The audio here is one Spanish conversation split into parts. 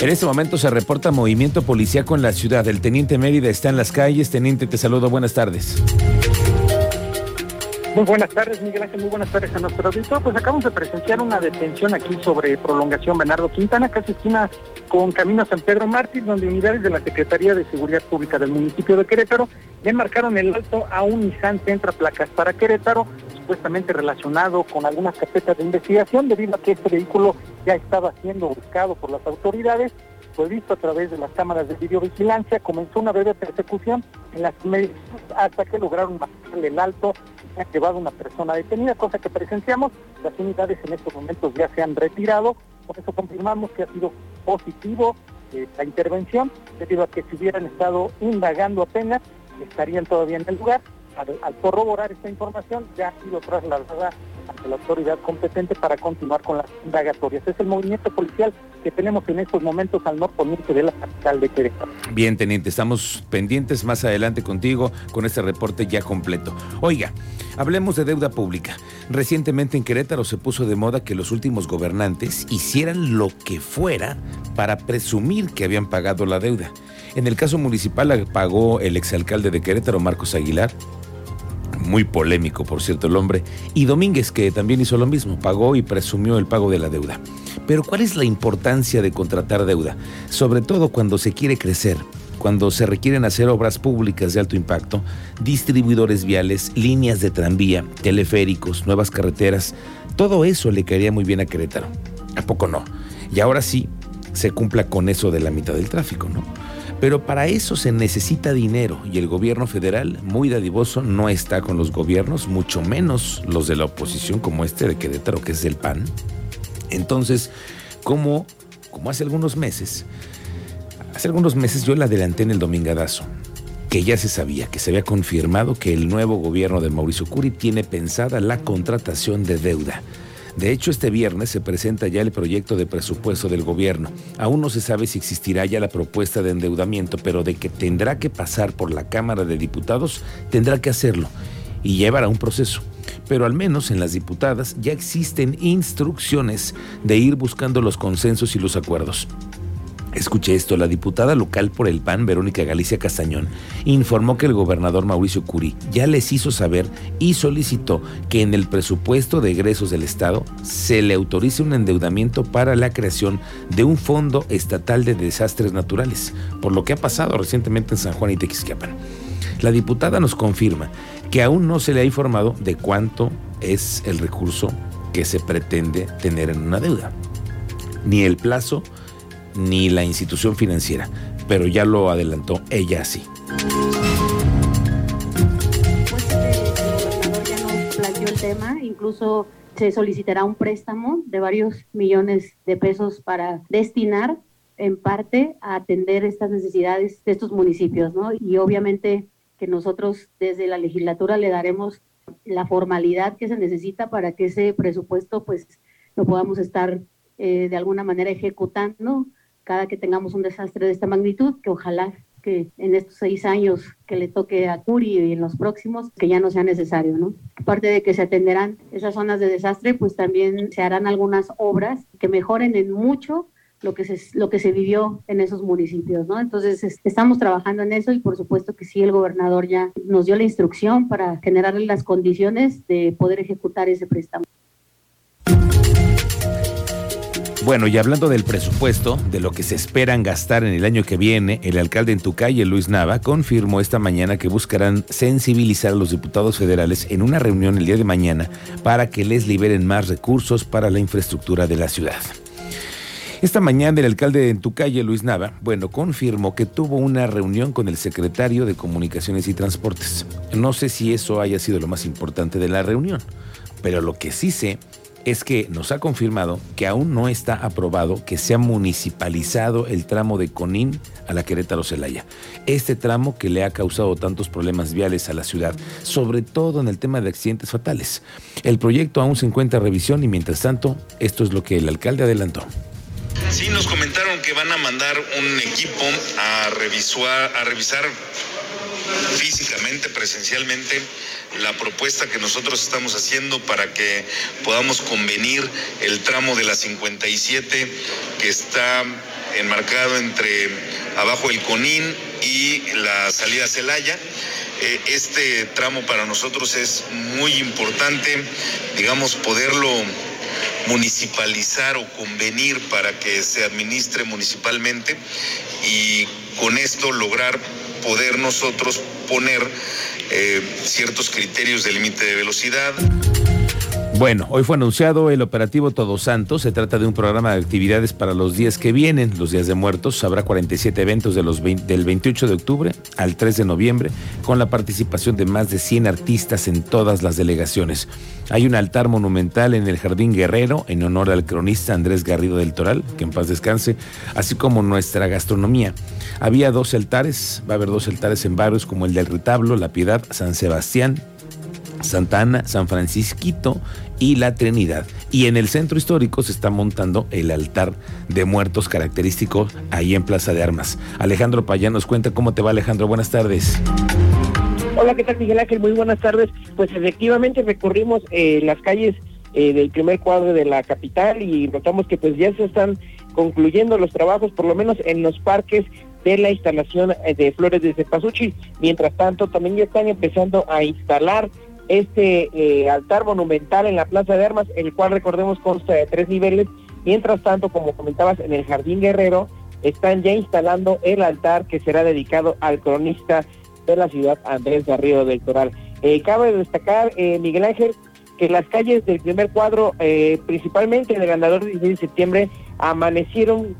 En este momento se reporta movimiento policíaco en la ciudad. El teniente Mérida está en las calles. Teniente, te saludo. Buenas tardes. Muy buenas tardes, Miguel Ángel. Muy buenas tardes a nuestro auditor. Pues acabamos de presenciar una detención aquí sobre prolongación Bernardo Quintana, casi esquina con Camino San Pedro Mártir, donde unidades de la Secretaría de Seguridad Pública del municipio de Querétaro le marcaron el alto a un Nissan Centra Placas para Querétaro, supuestamente relacionado con algunas carpetas de investigación, debido a que este vehículo ya estaba siendo buscado por las autoridades fue visto a través de las cámaras de videovigilancia, comenzó una breve persecución en las hasta que lograron marcarle el alto y han llevado una persona detenida, cosa que presenciamos. Las unidades en estos momentos ya se han retirado, por eso confirmamos que ha sido positivo eh, la intervención, debido a que si hubieran estado indagando apenas, estarían todavía en el lugar. Al, corroborar esta información, ya ha sido trasladada ante la autoridad competente para continuar con las indagatorias. Es el movimiento policial que tenemos en estos momentos al norponiente de la capital de Querétaro. Bien, teniente, estamos pendientes más adelante contigo con este reporte ya completo. Oiga, hablemos de deuda pública. Recientemente en Querétaro se puso de moda que los últimos gobernantes hicieran lo que fuera para presumir que habían pagado la deuda. En el caso municipal pagó el exalcalde de Querétaro, Marcos Aguilar, muy polémico, por cierto, el hombre, y Domínguez, que también hizo lo mismo, pagó y presumió el pago de la deuda. Pero ¿cuál es la importancia de contratar deuda? Sobre todo cuando se quiere crecer, cuando se requieren hacer obras públicas de alto impacto, distribuidores viales, líneas de tranvía, teleféricos, nuevas carreteras, todo eso le caería muy bien a Querétaro. ¿A poco no? Y ahora sí, se cumpla con eso de la mitad del tráfico, ¿no? Pero para eso se necesita dinero y el gobierno federal, muy dadivoso, no está con los gobiernos, mucho menos los de la oposición como este de Querétaro, que es del PAN. Entonces, como, como hace algunos meses, hace algunos meses yo le adelanté en el Domingadazo, que ya se sabía, que se había confirmado que el nuevo gobierno de Mauricio Curi tiene pensada la contratación de deuda de hecho, este viernes se presenta ya el proyecto de presupuesto del gobierno. Aún no se sabe si existirá ya la propuesta de endeudamiento, pero de que tendrá que pasar por la Cámara de Diputados, tendrá que hacerlo y llevará un proceso. Pero al menos en las diputadas ya existen instrucciones de ir buscando los consensos y los acuerdos. Escuche esto, la diputada local por el PAN, Verónica Galicia Castañón, informó que el gobernador Mauricio Curi ya les hizo saber y solicitó que en el presupuesto de egresos del Estado se le autorice un endeudamiento para la creación de un fondo estatal de desastres naturales, por lo que ha pasado recientemente en San Juan y Tequisquiapan. La diputada nos confirma que aún no se le ha informado de cuánto es el recurso que se pretende tener en una deuda, ni el plazo, ni la institución financiera, pero ya lo adelantó ella sí. Pues gobernador ya nos planteó el tema, incluso se solicitará un préstamo de varios millones de pesos para destinar en parte a atender estas necesidades de estos municipios, ¿no? Y obviamente que nosotros desde la legislatura le daremos la formalidad que se necesita para que ese presupuesto pues lo podamos estar eh, de alguna manera ejecutando cada que tengamos un desastre de esta magnitud, que ojalá que en estos seis años que le toque a Curi y en los próximos, que ya no sea necesario, ¿no? Aparte de que se atenderán esas zonas de desastre, pues también se harán algunas obras que mejoren en mucho lo que se, lo que se vivió en esos municipios, ¿no? Entonces estamos trabajando en eso y por supuesto que sí, el gobernador ya nos dio la instrucción para generarle las condiciones de poder ejecutar ese préstamo. Bueno, y hablando del presupuesto, de lo que se esperan gastar en el año que viene, el alcalde en Tucaye, Luis Nava, confirmó esta mañana que buscarán sensibilizar a los diputados federales en una reunión el día de mañana para que les liberen más recursos para la infraestructura de la ciudad. Esta mañana el alcalde de Entucaye, Luis Nava, bueno, confirmó que tuvo una reunión con el secretario de Comunicaciones y Transportes. No sé si eso haya sido lo más importante de la reunión, pero lo que sí sé es que nos ha confirmado que aún no está aprobado que sea municipalizado el tramo de Conín a la Querétaro Celaya. Este tramo que le ha causado tantos problemas viales a la ciudad, sobre todo en el tema de accidentes fatales. El proyecto aún se encuentra en revisión y mientras tanto, esto es lo que el alcalde adelantó. Sí, nos comentaron que van a mandar un equipo a revisar, a revisar físicamente, presencialmente, la propuesta que nosotros estamos haciendo para que podamos convenir el tramo de la 57 que está enmarcado entre abajo del Conín y la salida Celaya. Eh, este tramo para nosotros es muy importante, digamos, poderlo municipalizar o convenir para que se administre municipalmente y con esto lograr poder nosotros poner eh, ciertos criterios de límite de velocidad. Bueno, hoy fue anunciado el operativo Todos Santos. Se trata de un programa de actividades para los días que vienen, los días de muertos. Habrá 47 eventos del 28 de octubre al 3 de noviembre, con la participación de más de 100 artistas en todas las delegaciones. Hay un altar monumental en el Jardín Guerrero en honor al cronista Andrés Garrido del Toral, que en paz descanse, así como nuestra gastronomía. Había dos altares, va a haber dos altares en barrios como el del Retablo, La Piedad, San Sebastián, Santa Ana, San Francisquito y la Trinidad. Y en el centro histórico se está montando el altar de muertos característico ahí en Plaza de Armas. Alejandro Payán nos cuenta cómo te va Alejandro, buenas tardes. Hola, ¿qué tal Miguel Ángel? Muy buenas tardes. Pues efectivamente recorrimos eh, las calles eh, del primer cuadro de la capital y notamos que pues ya se están concluyendo los trabajos, por lo menos en los parques de la instalación eh, de flores de Cepasuchi. Mientras tanto, también ya están empezando a instalar este eh, altar monumental en la Plaza de Armas, el cual recordemos consta de tres niveles. Mientras tanto, como comentabas, en el Jardín Guerrero están ya instalando el altar que será dedicado al cronista de la ciudad, Andrés Garrido del Toral. Eh, cabe destacar, eh, Miguel Ángel, que las calles del primer cuadro, principalmente en el andador 16 de septiembre, amanecieron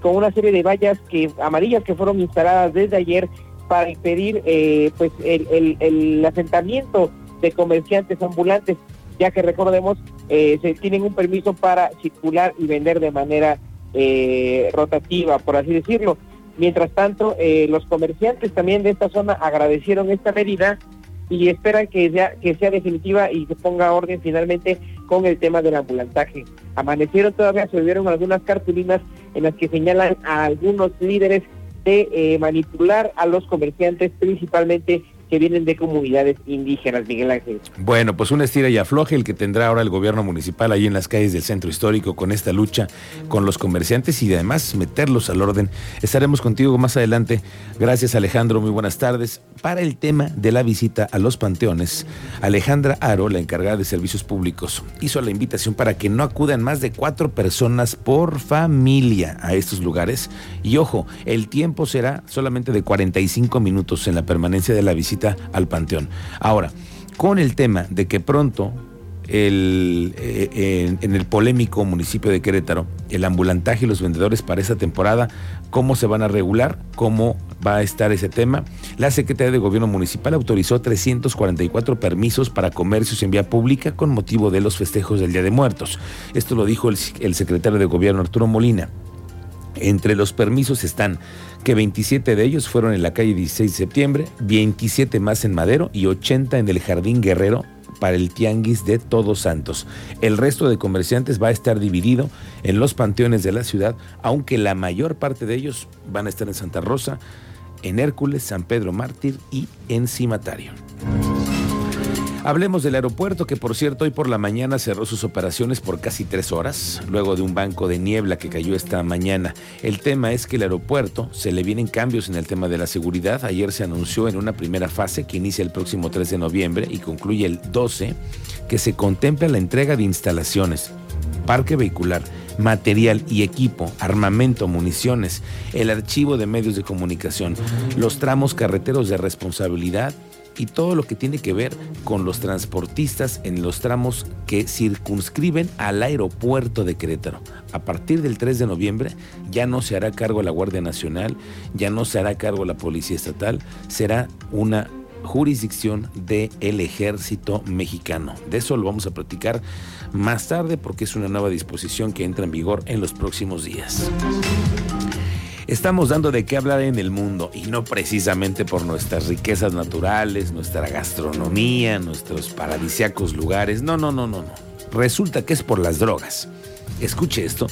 con una serie de vallas que amarillas que fueron instaladas desde ayer para impedir pues el asentamiento de comerciantes ambulantes, ya que recordemos, eh, se tienen un permiso para circular y vender de manera eh, rotativa, por así decirlo. Mientras tanto, eh, los comerciantes también de esta zona agradecieron esta medida y esperan que sea, que sea definitiva y se ponga orden finalmente con el tema del ambulantaje. Amanecieron todavía, se vieron algunas cartulinas en las que señalan a algunos líderes de manipular a los comerciantes, principalmente que vienen de comunidades indígenas, Miguel Ángel. Bueno, pues un estira y afloje el que tendrá ahora el gobierno municipal ahí en las calles del centro histórico con esta lucha con los comerciantes y además meterlos al orden. Estaremos contigo más adelante. Gracias Alejandro, muy buenas tardes. Para el tema de la visita a los panteones, Alejandra Aro, la encargada de servicios públicos, hizo la invitación para que no acudan más de cuatro personas por familia a estos lugares. Y ojo, el tiempo será solamente de 45 minutos en la permanencia de la visita al Panteón. Ahora, con el tema de que pronto el, eh, en, el polémico municipio de Querétaro, el ambulantaje y los vendedores para esa temporada, cómo se van a regular, cómo va a estar ese tema. La Secretaría de Gobierno Municipal autorizó 344 permisos para comercios en vía pública con motivo de los festejos del Día de Muertos. Esto lo dijo el secretario de Gobierno Arturo Molina. Entre los permisos están que 27 de ellos fueron en la calle 16 de septiembre, 27 más en Madero y 80 en el Jardín Guerrero para el Tianguis de Todos Santos. El resto de comerciantes va a estar dividido en los panteones de la ciudad, aunque la mayor parte de ellos van a estar en Santa Rosa, en Hércules, San Pedro Mártir y en Cimatario. Hablemos del aeropuerto que por cierto hoy por la mañana cerró sus operaciones por casi tres horas, luego de un banco de niebla que cayó esta mañana. El tema es que el aeropuerto se le vienen cambios en el tema de la seguridad. Ayer se anunció en una primera fase que inicia el próximo 3 de noviembre y concluye el 12, que se contempla la entrega de instalaciones, parque vehicular, material y equipo, armamento, municiones, el archivo de medios de comunicación, los tramos carreteros de responsabilidad, y todo lo que tiene que ver con los transportistas en los tramos que circunscriben al aeropuerto de Querétaro. A partir del 3 de noviembre ya no se hará cargo la Guardia Nacional, ya no se hará cargo la Policía Estatal, será una jurisdicción del ejército mexicano. De eso lo vamos a platicar más tarde porque es una nueva disposición que entra en vigor en los próximos días. Estamos dando de qué hablar en el mundo y no precisamente por nuestras riquezas naturales, nuestra gastronomía, nuestros paradisiacos lugares. No, no, no, no, no. Resulta que es por las drogas. Escuche esto.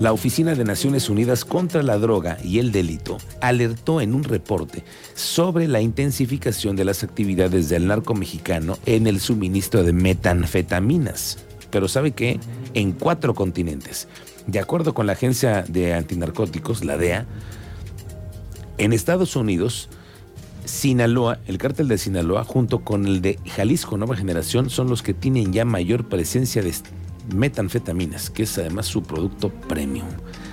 La Oficina de Naciones Unidas contra la Droga y el Delito alertó en un reporte sobre la intensificación de las actividades del narco mexicano en el suministro de metanfetaminas. Pero ¿sabe qué? En cuatro continentes. De acuerdo con la Agencia de Antinarcóticos, la DEA, en Estados Unidos, Sinaloa, el cártel de Sinaloa, junto con el de Jalisco Nueva Generación, son los que tienen ya mayor presencia de metanfetaminas, que es además su producto premium.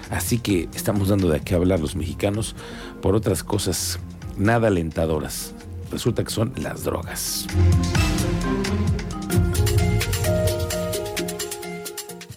Así que estamos dando de qué hablar los mexicanos por otras cosas nada alentadoras. Resulta que son las drogas.